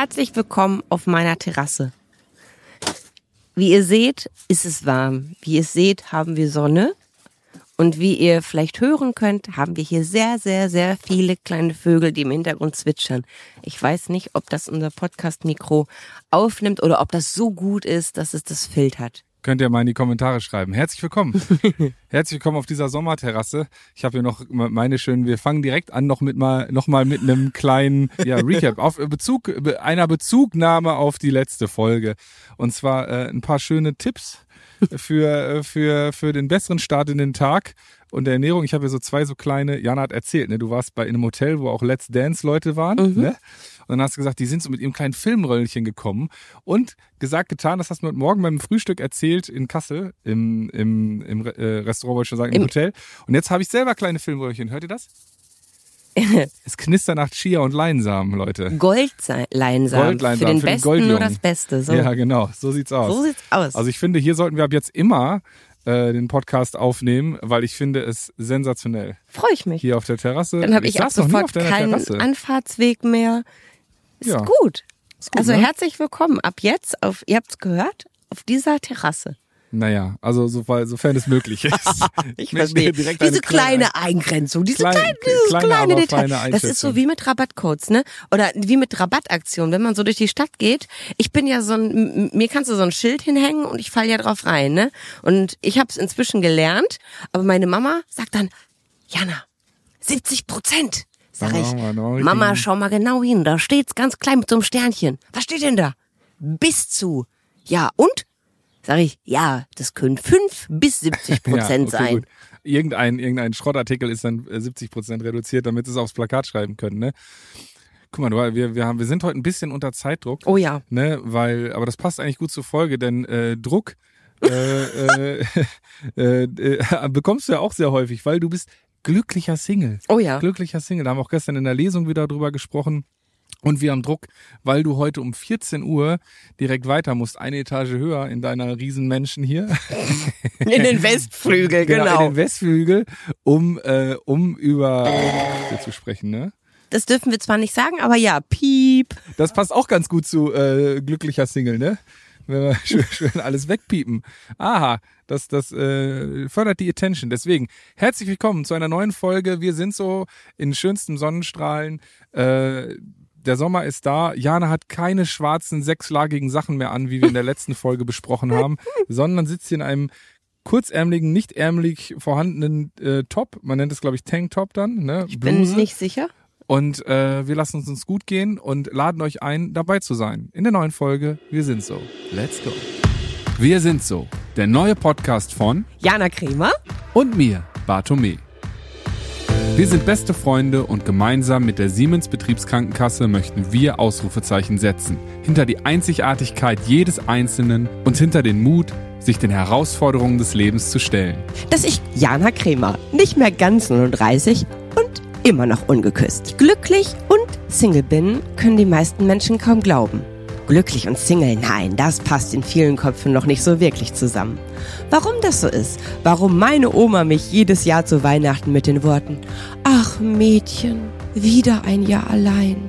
Herzlich willkommen auf meiner Terrasse. Wie ihr seht, ist es warm. Wie ihr seht, haben wir Sonne. Und wie ihr vielleicht hören könnt, haben wir hier sehr, sehr, sehr viele kleine Vögel, die im Hintergrund zwitschern. Ich weiß nicht, ob das unser Podcast-Mikro aufnimmt oder ob das so gut ist, dass es das filtert. Könnt ihr mal in die Kommentare schreiben. Herzlich willkommen. Herzlich willkommen auf dieser Sommerterrasse. Ich habe hier noch meine schönen, wir fangen direkt an noch mit mal, noch mal mit einem kleinen ja, Recap auf Bezug, einer Bezugnahme auf die letzte Folge. Und zwar äh, ein paar schöne Tipps für, für, für den besseren Start in den Tag und der Ernährung. Ich habe hier so zwei so kleine, Jana hat erzählt, ne, du warst bei in einem Hotel, wo auch Let's Dance Leute waren, mhm. ne? Und dann hast du gesagt, die sind so mit ihrem kleinen Filmröllchen gekommen und gesagt, getan, das hast du heute Morgen beim Frühstück erzählt in Kassel, im, im, im äh, Restaurant, wollte ich schon sagen, im, Im Hotel. Und jetzt habe ich selber kleine Filmröllchen. Hört ihr das? es knistert nach Chia und Leinsamen, Leute. Goldleinsamen. Goldleinsamen für den für Besten den nur das Beste. So. Ja, genau. So sieht's aus. So sieht's aus. Also ich finde, hier sollten wir ab jetzt immer äh, den Podcast aufnehmen, weil ich finde es sensationell. Freue ich mich. Hier auf der Terrasse. Dann habe ich, ich ab sofort keinen Terrasse. Anfahrtsweg mehr. Ist ja. gut. Ist gut. Also ne? herzlich willkommen ab jetzt auf, ihr habt's gehört, auf dieser Terrasse. Naja, also so, sofern es möglich ist. ich verstehe. Diese kleine, Eingrenzung, diese kleine, kleine dieses kleine, kleine Detail. Das ist so wie mit Rabattcodes, ne? Oder wie mit Rabattaktionen, wenn man so durch die Stadt geht. Ich bin ja so ein, mir kannst du so ein Schild hinhängen und ich falle ja drauf rein, ne? Und ich habe es inzwischen gelernt, aber meine Mama sagt dann, Jana, 70 Prozent. Sag ich, Mama, schau mal genau hin, da steht's ganz klein mit so einem Sternchen. Was steht denn da? Bis zu. Ja, und? Sag ich, ja, das können fünf bis 70 Prozent ja, okay, sein. Gut. Irgendein, irgendein Schrottartikel ist dann 70 äh, Prozent reduziert, damit sie es aufs Plakat schreiben können, ne? Guck mal, wir, wir, haben, wir sind heute ein bisschen unter Zeitdruck. Oh ja. Ne, weil, aber das passt eigentlich gut zur Folge, denn äh, Druck äh, äh, äh, äh, bekommst du ja auch sehr häufig, weil du bist glücklicher Single. Oh ja. Glücklicher Single. Da haben wir auch gestern in der Lesung wieder drüber gesprochen. Und wir haben Druck, weil du heute um 14 Uhr direkt weiter musst, eine Etage höher in deiner Riesenmenschen hier. In den Westflügel, genau. genau. In den Westflügel, um, äh, um über hier zu sprechen, ne? Das dürfen wir zwar nicht sagen, aber ja, piep. Das passt auch ganz gut zu äh, glücklicher Single, ne? Wenn wir schön, schön alles wegpiepen. Aha, das, das äh, fördert die Attention. Deswegen, herzlich willkommen zu einer neuen Folge. Wir sind so in schönstem Sonnenstrahlen. Äh, der Sommer ist da. Jana hat keine schwarzen, sechslagigen Sachen mehr an, wie wir in der letzten Folge besprochen haben, sondern sitzt hier in einem kurzärmeligen, nicht ärmelig vorhandenen äh, Top. Man nennt es, glaube ich, Tanktop dann. Ne? Ich Bluse. bin nicht sicher. Und äh, wir lassen uns uns gut gehen und laden euch ein, dabei zu sein. In der neuen Folge Wir sind so. Let's go. Wir sind so. Der neue Podcast von Jana Kremer und mir, Bartome. Wir sind beste Freunde und gemeinsam mit der Siemens Betriebskrankenkasse möchten wir Ausrufezeichen setzen. Hinter die Einzigartigkeit jedes Einzelnen und hinter den Mut, sich den Herausforderungen des Lebens zu stellen. Dass ich Jana Kremer, nicht mehr ganz 39 und immer noch ungeküsst. Glücklich und Single bin, können die meisten Menschen kaum glauben. Glücklich und Single, nein, das passt in vielen Köpfen noch nicht so wirklich zusammen. Warum das so ist, warum meine Oma mich jedes Jahr zu Weihnachten mit den Worten Ach Mädchen, wieder ein Jahr allein,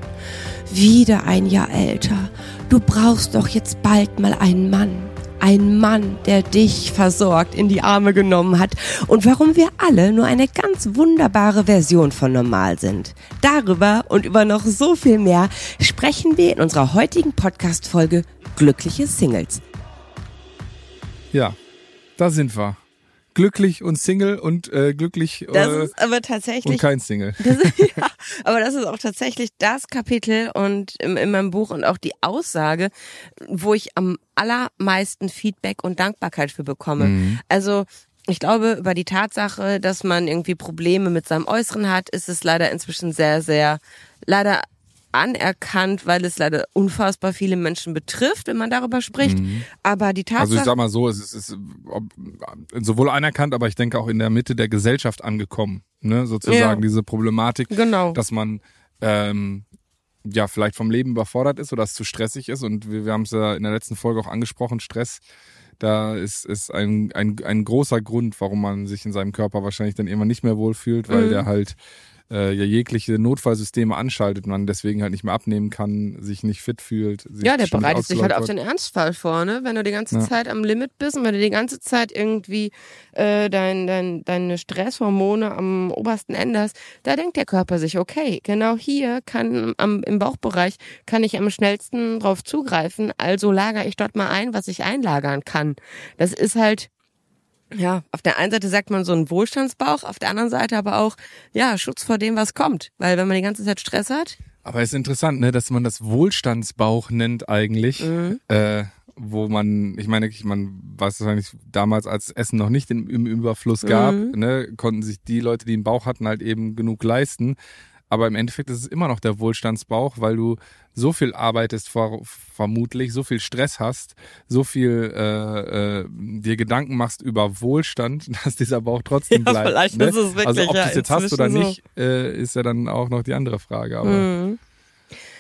wieder ein Jahr älter, du brauchst doch jetzt bald mal einen Mann ein Mann, der dich versorgt, in die Arme genommen hat und warum wir alle nur eine ganz wunderbare Version von normal sind. Darüber und über noch so viel mehr sprechen wir in unserer heutigen Podcast-Folge Glückliche Singles. Ja, da sind wir glücklich und Single und äh, glücklich das äh, ist aber tatsächlich und kein Single. Ist, ja, aber das ist auch tatsächlich das Kapitel und in, in meinem Buch und auch die Aussage, wo ich am allermeisten Feedback und Dankbarkeit für bekomme. Mhm. Also ich glaube, über die Tatsache, dass man irgendwie Probleme mit seinem Äußeren hat, ist es leider inzwischen sehr, sehr, leider anerkannt, weil es leider unfassbar viele Menschen betrifft, wenn man darüber spricht. Mhm. Aber die Tatsache. Also ich sag mal so, es ist, es ist sowohl anerkannt, aber ich denke auch in der Mitte der Gesellschaft angekommen, ne, sozusagen ja. diese Problematik, genau. dass man ähm, ja vielleicht vom Leben überfordert ist oder es zu stressig ist. Und wir, wir haben es ja in der letzten Folge auch angesprochen, Stress. Da ist, ist ein, ein, ein großer Grund, warum man sich in seinem Körper wahrscheinlich dann immer nicht mehr wohlfühlt, weil mhm. der halt äh, ja jegliche Notfallsysteme anschaltet, man deswegen halt nicht mehr abnehmen kann, sich nicht fit fühlt. Sich Ja, der bereitet sich halt auf den Ernstfall vor, ne? Wenn du die ganze Ja. Zeit am Limit bist und wenn du die ganze Zeit irgendwie äh, dein, dein, deine Stresshormone am obersten Ende hast, da denkt der Körper sich, okay, genau hier kann am, im Bauchbereich kann ich am schnellsten drauf zugreifen, also lagere ich dort mal ein, was ich einlagern kann. Das ist halt ja, auf der einen Seite sagt man so einen Wohlstandsbauch, auf der anderen Seite aber auch, ja, Schutz vor dem, was kommt. Weil wenn man die ganze Zeit Stress hat, Aber es ist interessant, ne, dass man das Wohlstandsbauch nennt eigentlich, Mhm. äh, wo man, ich meine, man weiß wahrscheinlich damals, als Essen noch nicht im, im Überfluss gab, Mhm. ne, konnten sich die Leute, die einen Bauch hatten, halt eben genug leisten. Aber im Endeffekt ist es immer noch der Wohlstandsbauch, weil du so viel arbeitest ver vermutlich, so viel Stress hast, so viel äh, äh, dir Gedanken machst über Wohlstand, dass dieser Bauch trotzdem Ja, bleibt. vielleicht ne? ist es wirklich also ob ja du es jetzt hast oder so. nicht, äh, ist ja dann auch noch die andere Frage. Aber Mhm.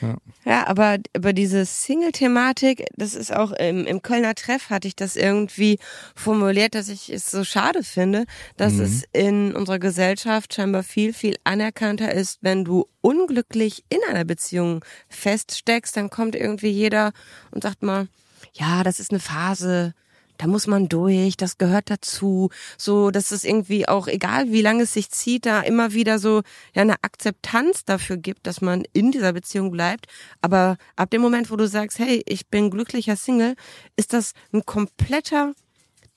Ja. Ja, aber über diese Single-Thematik, das ist auch im, im Kölner Treff hatte ich das irgendwie formuliert, dass ich es so schade finde, dass Mhm. es in unserer Gesellschaft scheinbar viel, viel anerkannter ist, wenn du unglücklich in einer Beziehung feststeckst, dann kommt irgendwie jeder und sagt mal, ja, das ist eine Phase, da muss man durch, das gehört dazu. So, dass es irgendwie auch, egal wie lange es sich zieht, da immer wieder so ja eine Akzeptanz dafür gibt, dass man in dieser Beziehung bleibt. Aber ab dem Moment, wo du sagst, hey, ich bin glücklicher Single, ist das ein kompletter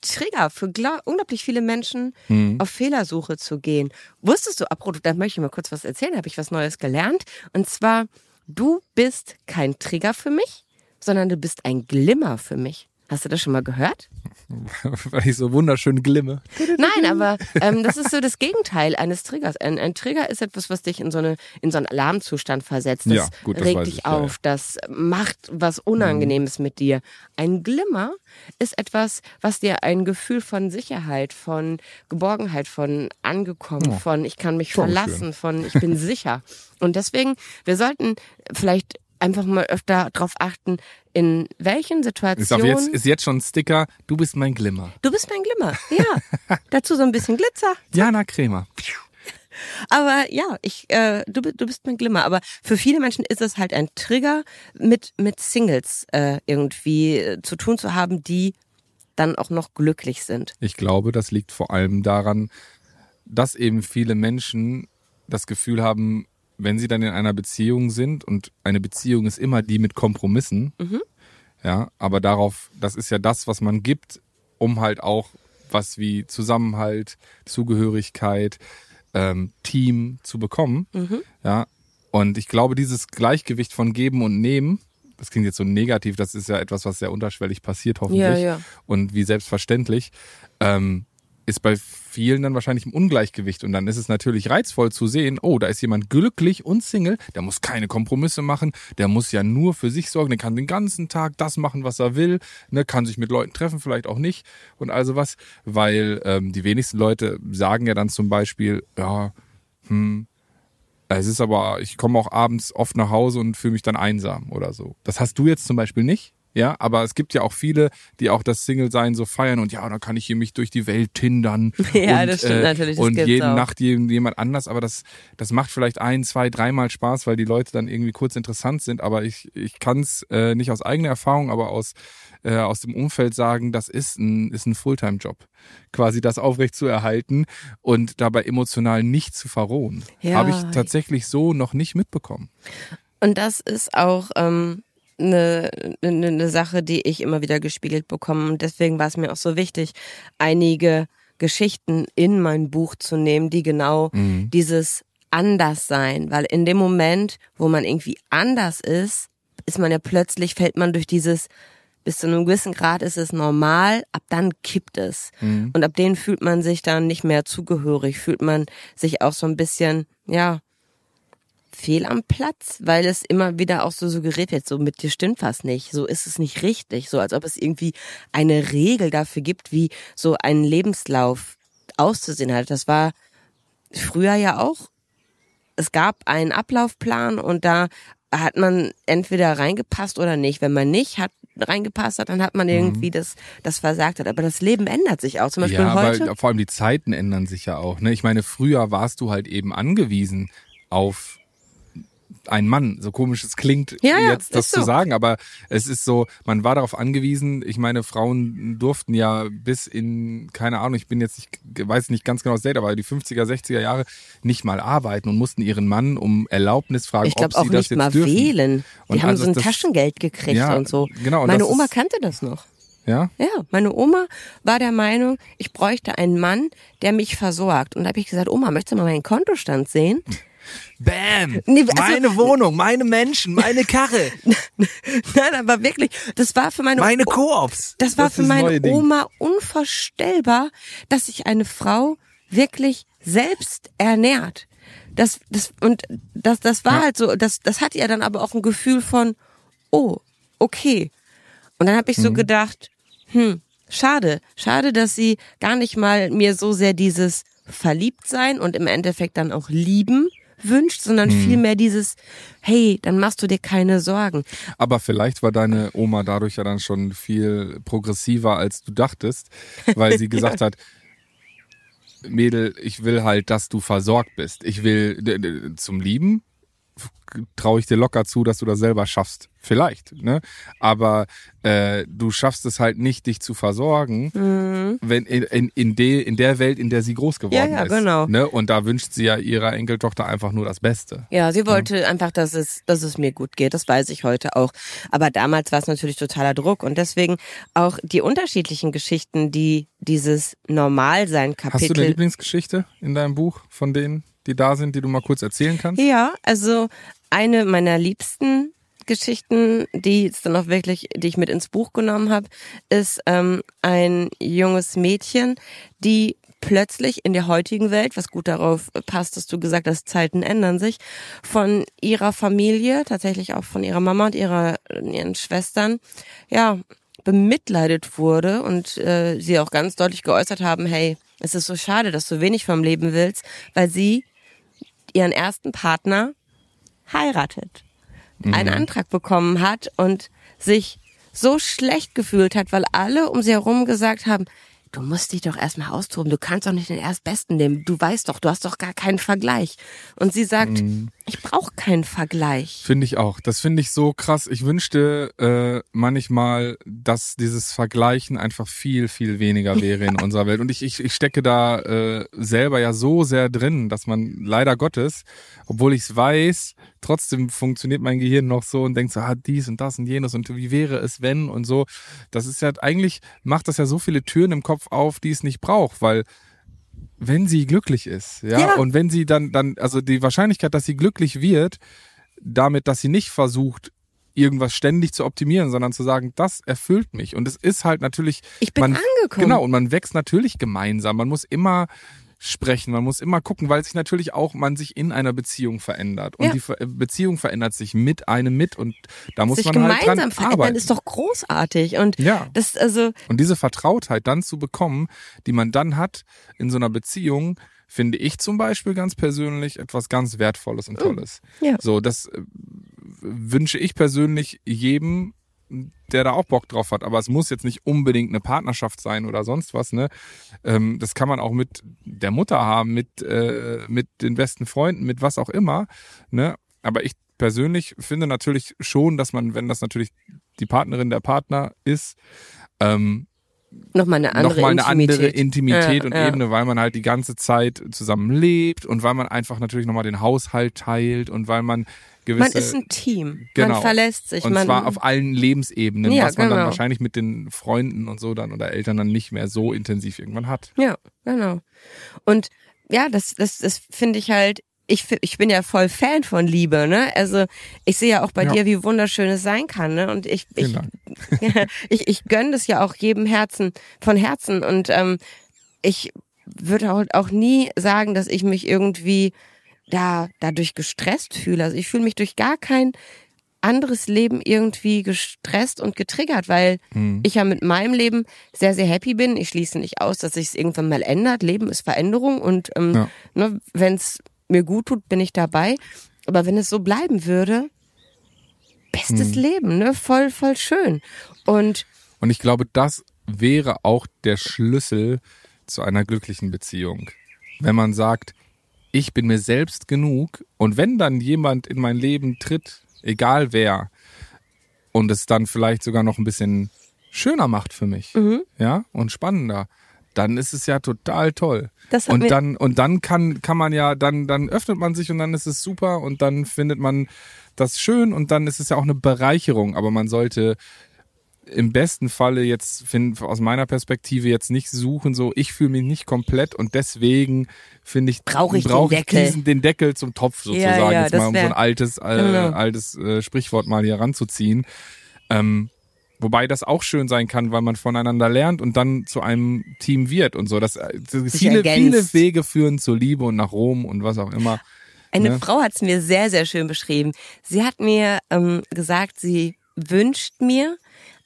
Trigger für gla- unglaublich viele Menschen, auf Fehlersuche zu gehen. Wusstest du, apropos, da möchte ich mal kurz was erzählen, da habe ich was Neues gelernt. Und zwar, du bist kein Trigger für mich, sondern du bist ein Glimmer für mich. Hast du das schon mal gehört? weil ich so wunderschön glimme. Nein, aber ähm, das ist so das Gegenteil eines Triggers. Ein, ein Trigger ist etwas, was dich in so eine in so einen Alarmzustand versetzt. Das Ja, gut, das regt dich ich, ja, auf, das macht was Unangenehmes mit dir. Ein Glimmer ist etwas, was dir ein Gefühl von Sicherheit, von Geborgenheit, von angekommen, Oh, von ich kann mich verlassen, von ich bin sicher. Und deswegen, wir sollten vielleicht einfach mal öfter darauf achten, in welchen Ist, Situationen jetzt, ist jetzt schon ein Sticker, du bist mein Glimmer. du bist mein Glimmer. Ja, dazu so ein bisschen Glitzer. Jana Kremer. Aber ja, ich, äh, du, du bist mein Glimmer. Aber für viele Menschen ist es halt ein Trigger, mit, mit Singles äh, irgendwie äh, zu tun zu haben, die dann auch noch glücklich sind. Ich glaube, das liegt vor allem daran, dass eben viele Menschen das Gefühl haben, wenn sie dann in einer Beziehung sind und eine Beziehung ist immer die mit Kompromissen, ja, aber darauf, das ist ja das, was man gibt, um halt auch was wie Zusammenhalt, Zugehörigkeit, ähm, Team zu bekommen, ja. Und ich glaube, dieses Gleichgewicht von Geben und Nehmen, das klingt jetzt so negativ, das ist ja etwas, was sehr unterschwellig passiert, hoffentlich Ja, ja. und wie selbstverständlich, ähm, ist bei vielen dann wahrscheinlich im Ungleichgewicht. Und dann ist es natürlich reizvoll zu sehen, oh, da ist jemand glücklich und Single, der muss keine Kompromisse machen, der muss ja nur für sich sorgen, der kann den ganzen Tag das machen, was er will, ne, kann sich mit Leuten treffen, vielleicht auch nicht und also was, weil ähm, die wenigsten Leute sagen ja dann zum Beispiel, ja, hm, es ist aber, ich komme auch abends oft nach Hause und fühle mich dann einsam oder so. Das hast du jetzt zum Beispiel nicht. Ja, aber es gibt ja auch viele, die auch das Single-Sein so feiern und ja, dann kann ich hier mich durch die Welt tindern. Ja, und, das stimmt natürlich, das Und auch. Nacht jemand anders, aber das, das macht vielleicht ein, zwei, dreimal Spaß, weil die Leute dann irgendwie kurz interessant sind. Aber ich, ich kann es äh, nicht aus eigener Erfahrung, aber aus, äh, aus dem Umfeld sagen, das ist ein, ist ein Fulltime-Job. Quasi das aufrecht zu erhalten und dabei emotional nicht zu verrohen. Ja. Habe ich tatsächlich so noch nicht mitbekommen. Und das ist auch ähm, eine, eine, eine Sache, die ich immer wieder gespiegelt bekomme. Und deswegen war es mir auch so wichtig, einige Geschichten in mein Buch zu nehmen, die genau dieses Anderssein, weil in dem Moment, wo man irgendwie anders ist, ist man ja plötzlich, fällt man durch dieses, bis zu einem gewissen Grad ist es normal, ab dann kippt es. Und ab denen fühlt man sich dann nicht mehr zugehörig, fühlt man sich auch so ein bisschen, ja, fehl am Platz, weil es immer wieder auch so suggeriert wird, so mit dir stimmt was nicht, so ist es nicht richtig, so als ob es irgendwie eine Regel dafür gibt, wie so ein Lebenslauf auszusehen hat. Das war früher ja auch. Es gab einen Ablaufplan und da hat man entweder reingepasst oder nicht. Wenn man nicht, hat reingepasst hat, dann hat man irgendwie das, das versagt hat. Aber das Leben ändert sich auch. Zum Beispiel ja, heute. aber vor allem die Zeiten ändern sich ja auch. Ne? Ich meine, früher warst du halt eben angewiesen auf einen Mann. So komisch es klingt, Ja, ja, jetzt das ist zu so. sagen, aber es ist so, man war darauf angewiesen. Ich meine, Frauen durften ja bis in, keine Ahnung, ich bin jetzt nicht, weiß nicht ganz genau das Date, aber die 50er, 60er Jahre nicht mal arbeiten und mussten ihren Mann um Erlaubnis fragen, ich ob glaube sie auch das nicht jetzt mal dürfen. wählen. Die Und haben also so ein das- Taschengeld gekriegt Ja, und so. genau, und Meine Oma ist- kannte das noch. Ja? Ja, meine Oma war der Meinung, ich bräuchte einen Mann, der mich versorgt. Und da habe ich gesagt, Oma, möchtest du mal meinen Kontostand sehen? Bam! Nee, also- meine Wohnung, meine Menschen, meine Karre, Nein, aber wirklich, das war für meine meine Koops. Das war für das neue meine Ding. Oma unvorstellbar, dass sich eine Frau wirklich selbst ernährt. Das, das, und das, das war Ja. halt so, das, das hat ihr dann aber auch ein Gefühl von, oh, okay. Und dann habe ich so Mhm. gedacht, hm, schade, schade, dass sie gar nicht mal mir so sehr dieses Verliebtsein und im Endeffekt dann auch lieben wünscht, sondern Mhm. vielmehr dieses, hey, dann machst du dir keine Sorgen. Aber vielleicht war deine Oma dadurch ja dann schon viel progressiver, als du dachtest, weil sie gesagt hat, Mädel, ich will halt, dass du versorgt bist. Ich will zum Lieben traue ich dir locker zu, dass du das selber schaffst. Vielleicht, ne? Aber äh, du schaffst es halt nicht, dich zu versorgen, wenn in, in, in, de, in der Welt, in der sie groß geworden Mhm. Ja, ja, ist. genau. Ne? Und da wünscht sie ja ihrer Enkeltochter einfach nur das Beste. Ja, sie wollte einfach, dass es, dass es mir gut geht. Das weiß ich heute auch. Aber damals war es natürlich totaler Druck und deswegen auch die unterschiedlichen Geschichten, die dieses Normalsein Hast du eine. Lieblingsgeschichte in deinem Buch von denen, die da sind, die du mal kurz erzählen kannst? Ja, also eine meiner liebsten Geschichten, die jetzt dann auch wirklich, die ich mit ins Buch genommen habe, ist ähm, ein junges Mädchen, die plötzlich in der heutigen Welt, was gut darauf passt, dass du gesagt hast, Zeiten ändern sich, von ihrer Familie, tatsächlich auch von ihrer Mama und ihrer, ihren Schwestern, ja, bemitleidet wurde und äh, sie auch ganz deutlich geäußert haben, hey, es ist so schade, dass du wenig vom Leben willst, weil sie ihren ersten Partner heiratet, einen Antrag bekommen hat und sich so schlecht gefühlt hat, weil alle um sie herum gesagt haben, du musst dich doch erstmal austoben, du kannst doch nicht den Erstbesten nehmen, du weißt doch, du hast doch gar keinen Vergleich. Und sie sagt, ich brauche keinen Vergleich. Finde ich auch. Das finde ich so krass. Ich wünschte äh, manchmal, dass dieses Vergleichen einfach viel, viel weniger wäre in unserer Welt. Und ich, ich, ich stecke da äh, selber ja so sehr drin, dass man leider Gottes, obwohl ich es weiß, trotzdem funktioniert mein Gehirn noch so und denkt so, ah, dies und das und jenes und wie wäre es, wenn und so. Das ist ja eigentlich, macht das ja so viele Türen im Kopf auf, die es nicht braucht, weil wenn sie glücklich ist, ja, Ja. und wenn sie dann, dann, also die Wahrscheinlichkeit, dass sie glücklich wird, damit, dass sie nicht versucht, irgendwas ständig zu optimieren, sondern zu sagen, das erfüllt mich. Und es ist halt natürlich. Ich bin man, angekommen. Genau, und man wächst natürlich gemeinsam. Man muss immer sprechen, man muss immer gucken, weil sich natürlich auch man sich in einer Beziehung verändert. Und Ja. die Ver Beziehung verändert sich mit einem mit und da muss sich man halt gemeinsam dran verändern arbeiten. ist doch großartig. Und Ja. das, also, Und diese Vertrautheit dann zu bekommen, die man dann hat in so einer Beziehung, finde ich zum Beispiel ganz persönlich etwas ganz Wertvolles und Tolles. ja. So, das äh, wünsche ich persönlich jedem, der da auch Bock drauf hat. Aber es muss jetzt nicht unbedingt eine Partnerschaft sein oder sonst was. Ne? Ähm, das kann man auch mit der Mutter haben, mit, äh, mit den besten Freunden, mit was auch immer. Ne? Aber ich persönlich finde natürlich schon, dass man, wenn das natürlich die Partnerin der Partner ist, ähm, nochmal eine andere nochmal eine Intimität. andere Intimität Ja, und ja. Ebene, weil man halt die ganze Zeit zusammen lebt und weil man einfach natürlich nochmal den Haushalt teilt und weil man gewisse Man ist ein Team. Genau. Man verlässt sich. und man, zwar auf allen Lebensebenen, Ja, was man dann genau. wahrscheinlich mit den Freunden und so dann oder Eltern dann nicht mehr so intensiv irgendwann hat. Ja, genau. Und ja, das, das, das finde ich halt, ich, ich bin ja voll Fan von Liebe, ne? Also ich sehe ja auch bei Ja. dir, wie wunderschön es sein kann, ne? Und ich, ich, ich, ich gönne das ja auch jedem Herzen, von Herzen. Und ähm, ich würde auch, auch nie sagen, dass ich mich irgendwie da dadurch gestresst fühle. Also ich fühle mich durch gar kein anderes Leben irgendwie gestresst und getriggert, weil Mhm. ich ja mit meinem Leben sehr, sehr happy bin. Ich schließe nicht aus, dass sich es irgendwann mal ändert. Leben ist Veränderung und ähm, Ja. ne, wenn es mir gut tut, bin ich dabei. Aber wenn es so bleiben würde, bestes Leben, ne? Voll, voll schön. Und Und ich glaube, das wäre auch der Schlüssel zu einer glücklichen Beziehung. Wenn man sagt, ich bin mir selbst genug und wenn dann jemand in mein Leben tritt, egal wer, und es dann vielleicht sogar noch ein bisschen schöner macht für mich, ja, und spannender, dann ist es ja total toll. Das und dann und dann kann kann man ja dann dann öffnet man sich und dann ist es super und dann findet man das schön und dann ist es ja auch eine Bereicherung, aber man sollte im besten Falle jetzt find, aus meiner Perspektive jetzt nicht suchen, so ich fühle mich nicht komplett und deswegen finde ich Brauche ich den brauch Deckel. diesen den Deckel zum Topf sozusagen Ja, ja, jetzt mal um so ein altes äh, Genau. altes äh, Sprichwort mal hier ranzuziehen. Ähm, wobei das auch schön sein kann, weil man voneinander lernt und dann zu einem Team wird und so. Das äh, viele ergänzt. viele Wege führen zur Liebe und nach Rom und was auch immer. Eine Ne? Frau hat es mir sehr, sehr schön beschrieben. Sie hat mir ähm, gesagt, sie wünscht mir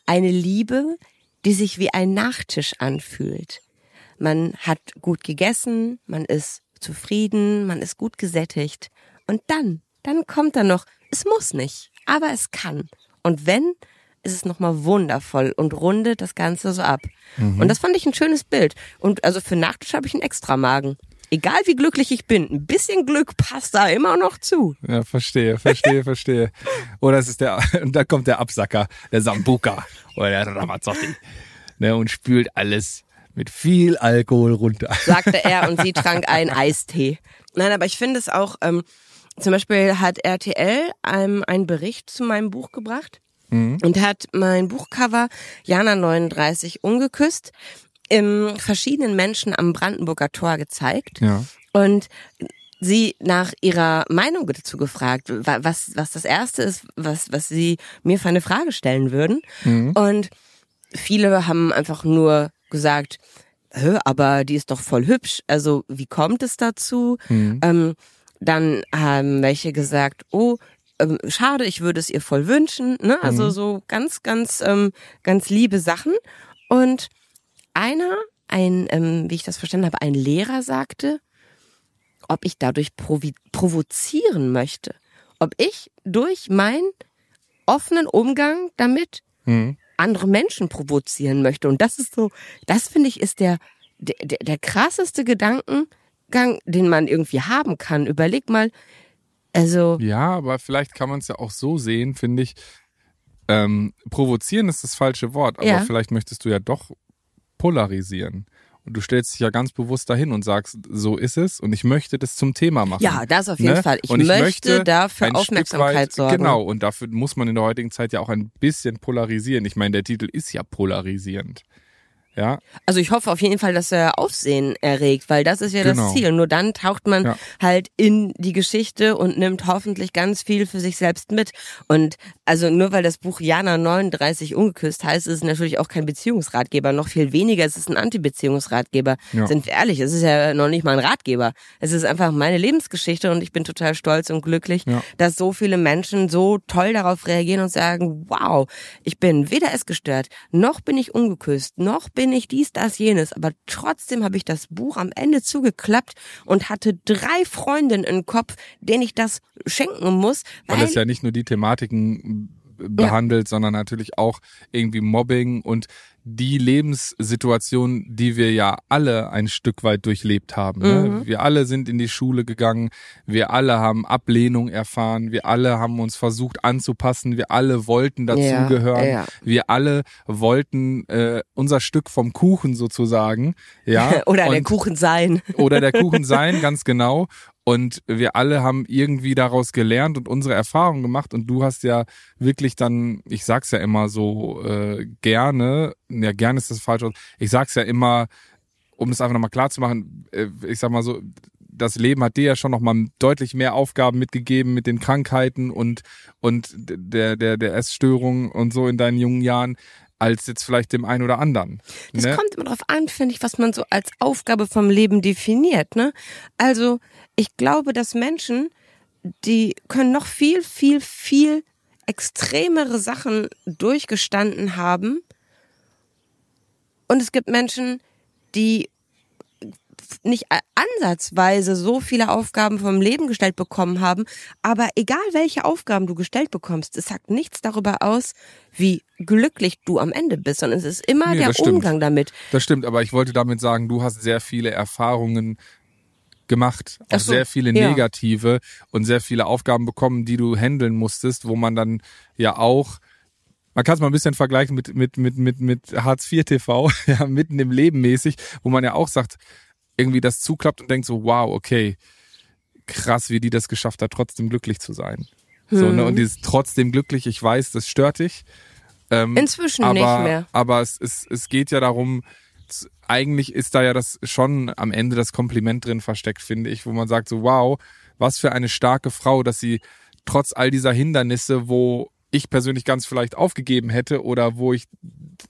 eine Liebe, die sich wie ein Nachtisch anfühlt. Man hat gut gegessen, man ist zufrieden, man ist gut gesättigt. Und dann, dann kommt da noch, es muss nicht, aber es kann. Und wenn, ist es nochmal wundervoll und rundet das Ganze so ab. Und das fand ich ein schönes Bild. Und also für Nachtisch habe ich einen extra Magen. Egal wie glücklich ich bin, ein bisschen Glück passt da immer noch zu. Ja, verstehe, verstehe, verstehe. Oder es ist der, und da kommt der Absacker, der Sambuka oder der Ramazzotti, ne, und spült alles mit viel Alkohol runter. sagte er und sie trank einen Eistee. Nein, aber ich finde es auch, ähm, zum Beispiel hat RTL einem einen Bericht zu meinem Buch gebracht und hat mein Buchcover Jana 39 ungeküsst im verschiedenen Menschen am Brandenburger Tor gezeigt Ja. und sie nach ihrer Meinung dazu gefragt, wa- was, was das erste ist, was, was sie mir für eine Frage stellen würden. Und viele haben einfach nur gesagt, aber die ist doch voll hübsch. Also wie kommt es dazu? Ähm, dann haben welche gesagt, oh, ähm, schade, ich würde es ihr voll wünschen. Ne? Also so ganz, ganz, ähm, ganz liebe Sachen. Und einer, ein, ähm, wie ich das verstanden habe, ein Lehrer sagte, ob ich dadurch provozieren möchte. Ob ich durch meinen offenen Umgang damit andere Menschen provozieren möchte. Und das ist so, das finde ich ist der, der, der krasseste Gedankengang, den man irgendwie haben kann. Überleg mal, also, Ja, aber vielleicht kann man es ja auch so sehen, finde ich. Ähm, provozieren ist das falsche Wort, aber Ja. vielleicht möchtest du ja doch polarisieren. Und du stellst dich ja ganz bewusst dahin und sagst, so ist es und ich möchte das zum Thema machen. ja, das auf jeden Ne? Fall. Ich, Und möchte dafür ein Stück Aufmerksamkeit weit, sorgen. Genau, und dafür muss man in der heutigen Zeit ja auch ein bisschen polarisieren. Ich meine, der Titel ist ja polarisierend. Ja, Also ich hoffe auf jeden Fall, dass er Aufsehen erregt, weil das ist ja Genau. das Ziel. Nur dann taucht man Ja. halt in die Geschichte und nimmt hoffentlich ganz viel für sich selbst mit. Und also nur weil das Buch Jana 39 ungeküsst heißt, ist es natürlich auch kein Beziehungsratgeber. Noch viel weniger, es ist ein Anti-Beziehungsratgeber. Ja. Sind wir ehrlich, es ist ja noch nicht mal ein Ratgeber. Es ist einfach meine Lebensgeschichte und ich bin total stolz und glücklich, Ja. dass so viele Menschen so toll darauf reagieren und sagen, wow, ich bin weder essgestört, noch bin ich ungeküsst, noch bin ich dies, das, jenes. Aber trotzdem habe ich das Buch am Ende zugeklappt und hatte drei Freundinnen im Kopf, denen ich das schenken muss, weil weil es ja nicht nur die Thematiken behandelt, sondern natürlich auch irgendwie Mobbing und die Lebenssituation, die wir ja alle ein Stück weit durchlebt haben. Ne? Wir alle sind in die Schule gegangen, wir alle haben Ablehnung erfahren, wir alle haben uns versucht anzupassen, wir alle wollten dazugehören, ja. wir alle wollten äh, unser Stück vom Kuchen sozusagen. Ja, oder der Und- Kuchen sein. oder der Kuchen sein, ganz genau. Und wir alle haben irgendwie daraus gelernt und unsere Erfahrungen gemacht. Und du hast ja wirklich dann, ich sag's ja immer so äh, gerne, ja gerne ist das falsch, ich sag's ja immer, um das einfach nochmal klar zu machen, äh, ich sag mal so, das Leben hat dir ja schon nochmal deutlich mehr Aufgaben mitgegeben mit den Krankheiten und, und der, der, der Essstörung und so in deinen jungen Jahren, als jetzt vielleicht dem einen oder anderen. Das ne? kommt immer drauf an, finde ich, was man so als Aufgabe vom Leben definiert. Ne? Also ich glaube, dass Menschen, die können noch viel, viel, viel extremere Sachen durchgestanden haben. Und es gibt Menschen, die nicht ansatzweise so viele Aufgaben vom Leben gestellt bekommen haben, aber egal welche Aufgaben du gestellt bekommst, es sagt nichts darüber aus, wie glücklich du am Ende bist, sondern es ist immer nee, der Umgang damit. Das stimmt, aber ich wollte damit sagen, du hast sehr viele Erfahrungen gemacht, auch so, sehr viele negative ja. und sehr viele Aufgaben bekommen, die du handeln musstest, wo man dann ja auch man kann es mal ein bisschen vergleichen mit, mit, mit, mit, mit Hartz IV TV, ja, mitten im Leben mäßig, wo man ja auch sagt, irgendwie das zuklappt und denkt so, wow, okay, krass, wie die das geschafft hat, trotzdem glücklich zu sein. Hm. So, ne? Und dieses trotzdem glücklich, ich weiß, das stört dich. Ähm, Inzwischen aber, nicht mehr. Aber es, es, es geht ja darum, eigentlich ist da ja das schon am Ende das Kompliment drin versteckt, finde ich, wo man sagt so, wow, was für eine starke Frau, dass sie trotz all dieser Hindernisse, wo ich persönlich ganz vielleicht aufgegeben hätte oder wo ich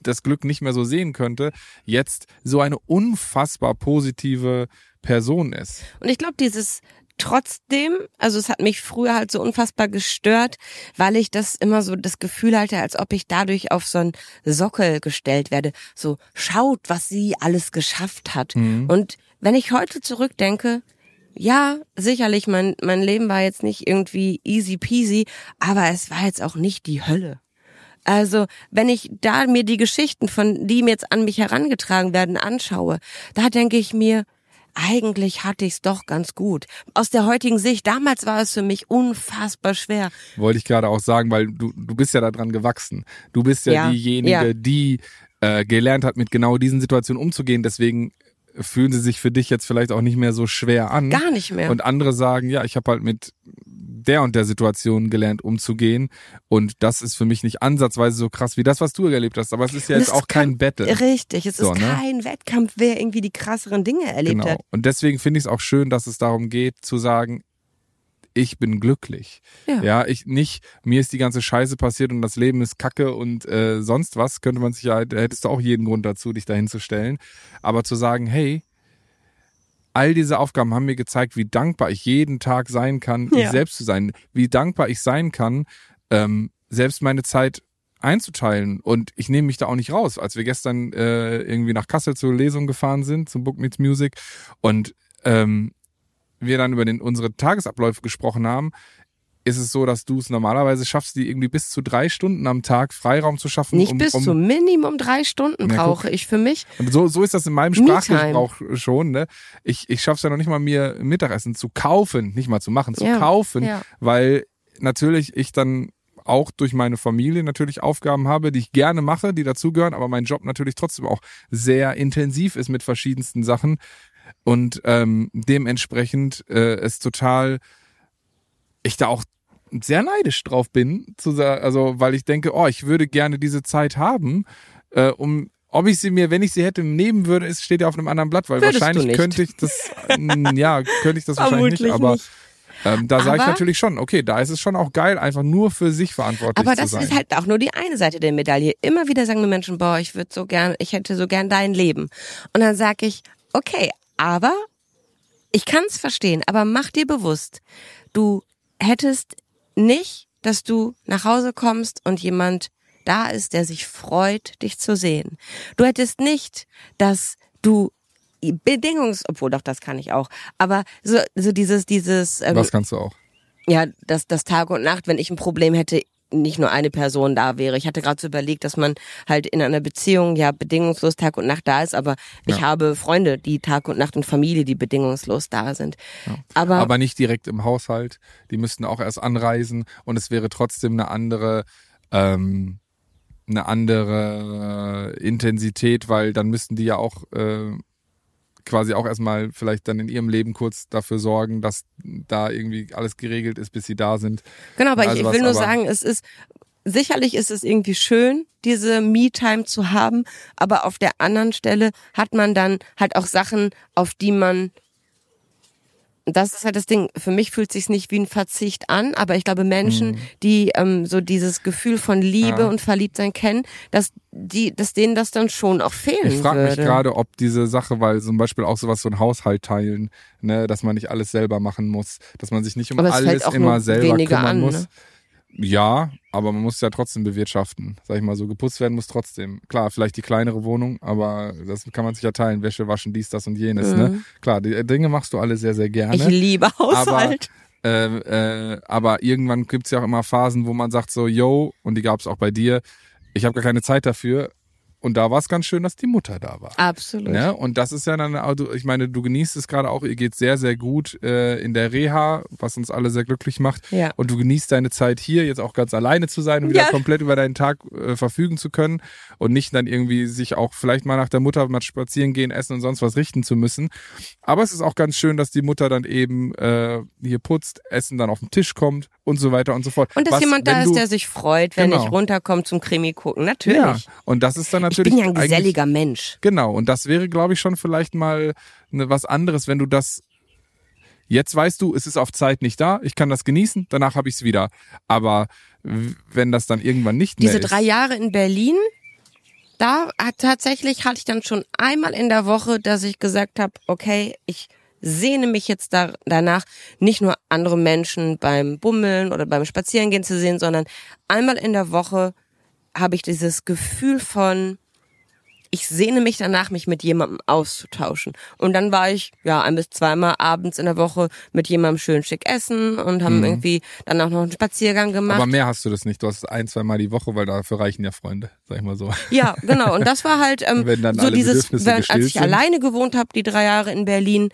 das Glück nicht mehr so sehen könnte, jetzt so eine unfassbar positive Person ist. Und ich glaube, dieses trotzdem, also es hat mich früher halt so unfassbar gestört, weil ich das immer so das Gefühl hatte, als ob ich dadurch auf so einen Sockel gestellt werde. So, schaut, was sie alles geschafft hat. Mhm. Und wenn ich heute zurückdenke, ja, sicherlich, mein, mein Leben war jetzt nicht irgendwie easy peasy, aber es war jetzt auch nicht die Hölle. Also, wenn ich da mir die Geschichten von, die mir jetzt an mich herangetragen werden, anschaue, da denke ich mir, eigentlich hatte ich es doch ganz gut. Aus der heutigen Sicht, damals war es für mich unfassbar schwer. Wollte ich gerade auch sagen, weil du, du bist ja daran gewachsen. Du bist ja, ja diejenige, ja. die äh, gelernt hat, mit genau diesen Situationen umzugehen. Deswegen fühlen sie sich für dich jetzt vielleicht auch nicht mehr so schwer an. Gar nicht mehr. Und andere sagen, ja, ich habe halt mit der und der Situation gelernt umzugehen und das ist für mich nicht ansatzweise so krass wie das, was du erlebt hast. Aber es ist ja jetzt auch kein Battle. Richtig, es so, ist ne? kein Wettkampf, wer irgendwie die krasseren Dinge erlebt genau. hat. Und deswegen finde ich es auch schön, dass es darum geht zu sagen, ich bin glücklich. Ja. ja, ich nicht, mir ist die ganze Scheiße passiert und das Leben ist Kacke und äh, sonst was, könnte man sich ja, hättest du auch jeden Grund dazu, dich dahin zu stellen. Aber zu sagen, hey, all diese Aufgaben haben mir gezeigt, wie dankbar ich jeden Tag sein kann, ja. ich selbst zu sein, wie dankbar ich sein kann, ähm, selbst meine Zeit einzuteilen. Und ich nehme mich da auch nicht raus. Als wir gestern äh, irgendwie nach Kassel zur Lesung gefahren sind, zum Book Meets Music, und ähm, wir dann über den, unsere Tagesabläufe gesprochen haben, ist es so, dass du es normalerweise schaffst, die irgendwie bis zu drei Stunden am Tag Freiraum zu schaffen. Nicht um, bis um, zu Minimum drei Stunden ja, brauche guck. ich für mich. Und so, so ist das in meinem Sprachgebrauch schon. Ne? Ich, ich schaffe es ja noch nicht mal, mir Mittagessen zu kaufen, nicht mal zu machen, zu ja, kaufen, ja. weil natürlich ich dann auch durch meine Familie natürlich Aufgaben habe, die ich gerne mache, die dazugehören, aber mein Job natürlich trotzdem auch sehr intensiv ist mit verschiedensten Sachen und ähm, dementsprechend äh, es total ich da auch sehr neidisch drauf bin, zu sagen, also weil ich denke, oh, ich würde gerne diese Zeit haben, äh, um ob ich sie mir, wenn ich sie hätte, nehmen würde, es steht ja auf einem anderen Blatt, weil Würdest wahrscheinlich könnte ich das, ja, könnte ich das wahrscheinlich nicht, aber nicht. Ähm, da sage ich natürlich schon, okay, da ist es schon auch geil, einfach nur für sich verantwortlich zu sein. Aber das ist halt auch nur die eine Seite der Medaille. Immer wieder sagen mir Menschen, boah, ich würde so gern, ich hätte so gern dein Leben. Und dann sage ich, okay, aber ich kann es verstehen, aber mach dir bewusst, du hättest nicht, dass du nach Hause kommst und jemand da ist, der sich freut, dich zu sehen. Du hättest nicht, dass du Bedingungs, obwohl doch das kann ich auch, aber so, so dieses, dieses. Ähm, Was kannst du auch? Ja, das, das Tag und Nacht, wenn ich ein Problem hätte, nicht nur eine Person da wäre. Ich hatte gerade so überlegt, dass man halt in einer Beziehung ja bedingungslos Tag und Nacht da ist, aber ich ja. habe Freunde, die Tag und Nacht und Familie, die bedingungslos da sind. Ja. Aber, aber nicht direkt im Haushalt. Die müssten auch erst anreisen und es wäre trotzdem eine andere ähm, eine andere Intensität, weil dann müssten die ja auch äh, quasi auch erstmal vielleicht dann in ihrem Leben kurz dafür sorgen, dass da irgendwie alles geregelt ist, bis sie da sind. Genau, aber also ich, ich will nur sagen, es ist sicherlich ist es irgendwie schön, diese Me-Time zu haben, aber auf der anderen Stelle hat man dann halt auch Sachen, auf die man das ist halt das Ding. Für mich fühlt sich nicht wie ein Verzicht an, aber ich glaube Menschen, mhm. die ähm, so dieses Gefühl von Liebe ja. und Verliebtsein kennen, dass die, dass denen das dann schon auch fehlen Ich frage mich gerade, ob diese Sache, weil zum Beispiel auch sowas so ein Haushalt teilen, ne, dass man nicht alles selber machen muss, dass man sich nicht um alles immer selber kümmern an, muss. Ne? Ja, aber man muss ja trotzdem bewirtschaften. Sag ich mal so, geputzt werden muss trotzdem. Klar, vielleicht die kleinere Wohnung, aber das kann man sich ja teilen. Wäsche waschen, dies, das und jenes. Ne? Mhm. Klar, die Dinge machst du alle sehr, sehr gerne. Ich liebe Haushalt. äh, äh, aber irgendwann gibt's ja auch immer Phasen, wo man sagt so, yo, und die gab's auch bei dir, ich habe gar keine Zeit dafür. Und da war es ganz schön, dass die Mutter da war. Absolut. Ne? Und das ist ja dann, also ich meine, du genießt es gerade auch, ihr geht sehr, sehr gut äh, in der Reha, was uns alle sehr glücklich macht. Ja. Und du genießt deine Zeit hier, jetzt auch ganz alleine zu sein und wieder Ja. komplett über deinen Tag äh, verfügen zu können und nicht dann irgendwie sich auch vielleicht mal nach der Mutter mal spazieren gehen, essen und sonst was richten zu müssen. Aber es ist auch ganz schön, dass die Mutter dann eben äh, hier putzt, Essen dann auf den Tisch kommt und so weiter und so fort. Und dass Was, jemand da ist, der sich freut, wenn Genau. ich runterkomme zum Krimi gucken. Natürlich. Ja, und das ist dann ich natürlich bin ja ein geselliger Mensch. Genau, und das wäre, glaube ich, schon vielleicht mal ne, was anderes, wenn du das. Jetzt weißt du, es ist auf Zeit nicht da, ich kann das genießen, danach habe ich es wieder. Aber wenn das dann irgendwann nicht Diese mehr drei ist. Jahre in Berlin, da hat tatsächlich hatte ich dann schon einmal in der Woche, dass ich gesagt habe, okay, ich sehne mich jetzt da, danach, nicht nur andere Menschen beim Bummeln oder beim Spazierengehen zu sehen, sondern einmal in der Woche habe ich dieses Gefühl von, ich sehne mich danach, mich mit jemandem auszutauschen. Und dann war ich, ja, ein bis zweimal abends in der Woche mit jemandem schön schick essen und haben irgendwie dann auch noch einen Spaziergang gemacht. Mhm. Aber mehr hast du das nicht. Du hast es ein, zwei Mal die Woche, weil dafür reichen ja Freunde, sag ich mal so. Ja, genau. Und das war halt ähm, so dieses, wenn, als ich sind. alleine gewohnt habe, die drei Jahre in Berlin,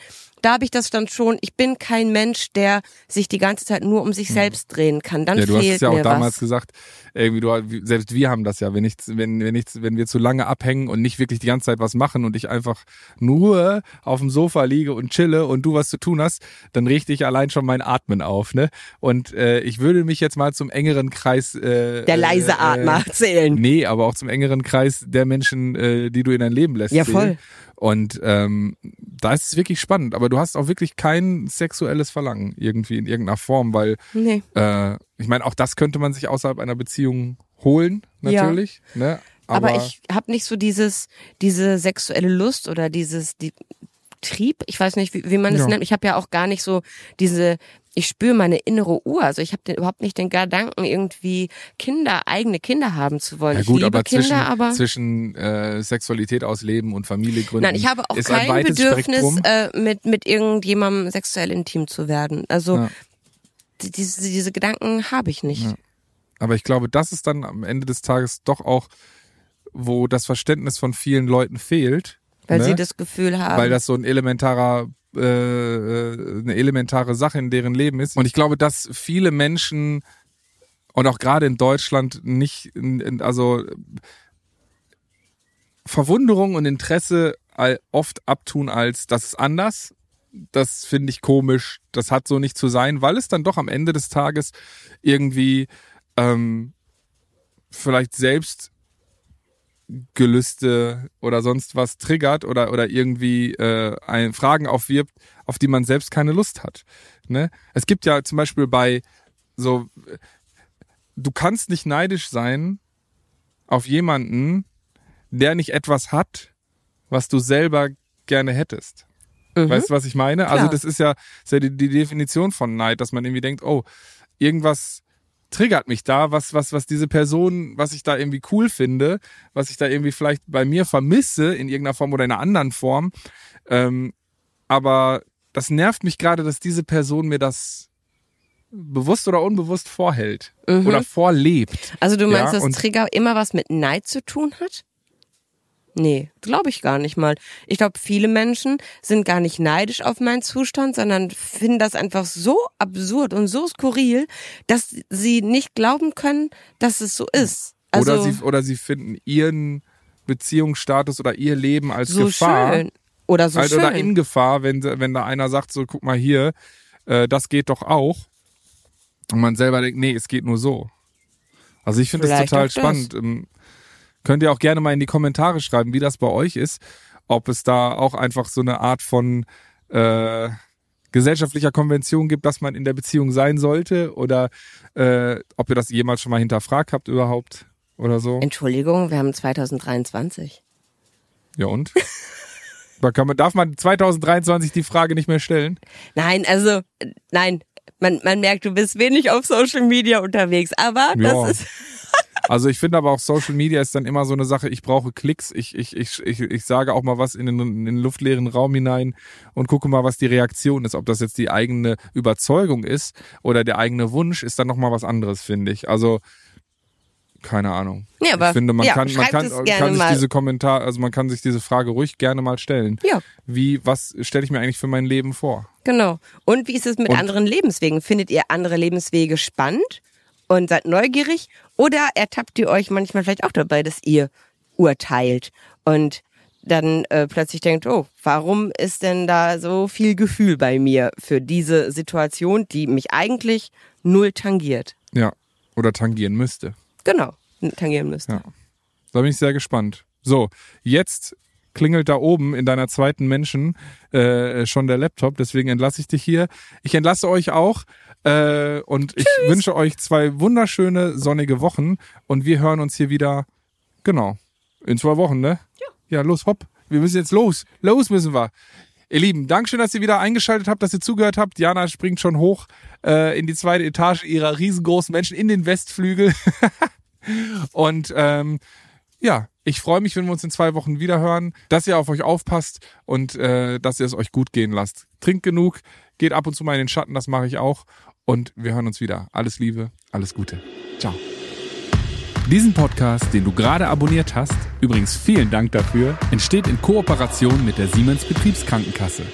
da habe ich das dann schon. Ich bin kein Mensch, der sich die ganze Zeit nur um sich selbst drehen kann. Dann ja, du hast es ja auch damals was. gesagt, irgendwie du, selbst wir haben das ja, wenn ich, wenn, wenn ich, wenn wir zu lange abhängen und nicht wirklich die ganze Zeit was machen und ich einfach nur auf dem Sofa liege und chille und du was zu tun hast, dann richte ich allein schon mein Atmen auf, ne? Und äh, ich würde mich jetzt mal zum engeren Kreis äh, Der leise äh, Atmer zählen. Nee, aber auch zum engeren Kreis der Menschen, äh, die du in dein Leben lässt. Ja, zählen. Und ähm, da ist es wirklich spannend. Aber du hast auch wirklich kein sexuelles Verlangen irgendwie in irgendeiner Form, weil Nee. äh, ich meine, auch das könnte man sich außerhalb einer Beziehung holen, Ja. natürlich. Ne? Aber, ich habe nicht so dieses, diese sexuelle Lust oder dieses die, Trieb, ich weiß nicht, wie, wie man das Ja. nennt. Ich habe ja auch gar nicht so diese, ich spüre meine innere Uhr. Also ich habe überhaupt nicht den Gedanken, irgendwie Kinder, eigene Kinder haben zu wollen. ja ich gut, liebe aber Kinder, zwischen, aber. zwischen äh, Sexualität ausleben und Familie gründen Nein, ich habe auch kein Bedürfnis, Spektrum. äh, mit, mit irgendjemandem sexuell intim zu werden. Also Ja. die- diese, diese Gedanken habe ich nicht. Ja. Aber ich glaube, das ist dann am Ende des Tages doch auch, wo das Verständnis von vielen Leuten fehlt. Weil ne? sie das Gefühl haben. weil das so ein elementarer äh, äh, eine elementare Sache in deren Leben ist. Und ich glaube, dass viele Menschen und auch gerade in Deutschland nicht, also Verwunderung und Interesse oft abtun als das ist anders. Das finde ich komisch. Das hat so nicht zu sein, weil es dann doch am Ende des Tages irgendwie ähm, vielleicht selbst Gelüste oder sonst was triggert oder oder irgendwie äh, ein, Fragen aufwirbt, auf die man selbst keine Lust hat. Ne? Es gibt ja zum Beispiel bei so, du kannst nicht neidisch sein auf jemanden, der nicht etwas hat, was du selber gerne hättest. Mhm. Weißt du, was ich meine? Also Klar. das ist ja, ist ja die, die Definition von Neid, dass man irgendwie denkt, oh, irgendwas triggert mich da, was, was, was diese Person, was ich da irgendwie cool finde, was ich da irgendwie vielleicht bei mir vermisse in irgendeiner Form oder in einer anderen Form. Ähm, aber das nervt mich gerade, dass diese Person mir das bewusst oder unbewusst vorhält Mhm. oder vorlebt. Also du meinst, Ja, dass Trigger immer was mit Neid zu tun hat? Nee, glaube ich gar nicht mal. Ich glaube, viele Menschen sind gar nicht neidisch auf meinen Zustand, sondern finden das einfach so absurd und so skurril, dass sie nicht glauben können, dass es so ist. Also oder, sie, oder sie finden ihren Beziehungsstatus oder ihr Leben als so Gefahr. schön. Oder so halt, schön. oder in Gefahr, wenn, wenn da einer sagt, so guck mal hier, äh, das geht doch auch. Und man selber denkt, nee, es geht nur so. Also ich finde das total auch das. Könnt ihr auch gerne mal in die Kommentare schreiben, wie das bei euch ist. Ob es da auch einfach so eine Art von äh, gesellschaftlicher Konvention gibt, dass man in der Beziehung sein sollte. Oder äh, ob ihr das jemals schon mal hinterfragt habt überhaupt oder so. Entschuldigung, wir haben 2023. Ja und? Da kann man, darf man 2023 die Frage nicht mehr stellen? Nein, also äh, nein, Man, man merkt, du bist wenig auf Social Media unterwegs, aber Ja. das ist. Also ich finde aber auch Social Media ist dann immer so eine Sache, ich brauche Klicks, ich, ich, ich, ich, ich sage auch mal was in den, in den luftleeren Raum hinein und gucke mal, was die Reaktion ist. Ob das jetzt die eigene Überzeugung ist oder der eigene Wunsch, ist dann nochmal was anderes, finde ich. Also keine Ahnung. Ja, aber ich finde, man ja, kann, man kann, kann sich mal. diese Kommentar, also man kann sich diese Frage ruhig gerne mal stellen. Ja. Wie, was stelle ich mir eigentlich für mein Leben vor? Genau. Und wie ist es mit Und- anderen Lebenswegen? Findet ihr andere Lebenswege spannend und seid neugierig? Oder ertappt ihr euch manchmal vielleicht auch dabei, dass ihr urteilt und dann äh, plötzlich denkt, oh, warum ist denn da so viel Gefühl bei mir für diese Situation, die mich eigentlich null tangiert? Ja. Oder tangieren müsste. Genau, tangieren müsste. Ja. Da bin ich sehr gespannt. So, jetzt klingelt da oben in deiner zweiten Menschen äh, schon der Laptop, deswegen entlasse ich dich hier. Ich entlasse euch auch äh, und ich wünsche euch zwei wunderschöne sonnige Wochen und wir hören uns hier wieder, genau, in zwei Wochen, ne? Ja. Ja, los, hopp. Wir müssen jetzt los. Los müssen wir. Ihr Lieben, Dankeschön, dass ihr wieder eingeschaltet habt, dass ihr zugehört habt. Jana springt schon hoch äh, in die zweite Etage ihrer riesengroßen Menschen in den Westflügel. Und ähm, ja, ich freue mich, wenn wir uns in zwei Wochen wieder hören, dass ihr auf euch aufpasst und äh, dass ihr es euch gut gehen lasst. Trinkt genug, geht ab und zu mal in den Schatten, das mache ich auch. Und wir hören uns wieder. Alles Liebe, alles Gute. Ciao. Diesen Podcast, den du gerade abonniert hast, übrigens vielen Dank dafür, entsteht in Kooperation mit der Siemens Betriebskrankenkasse.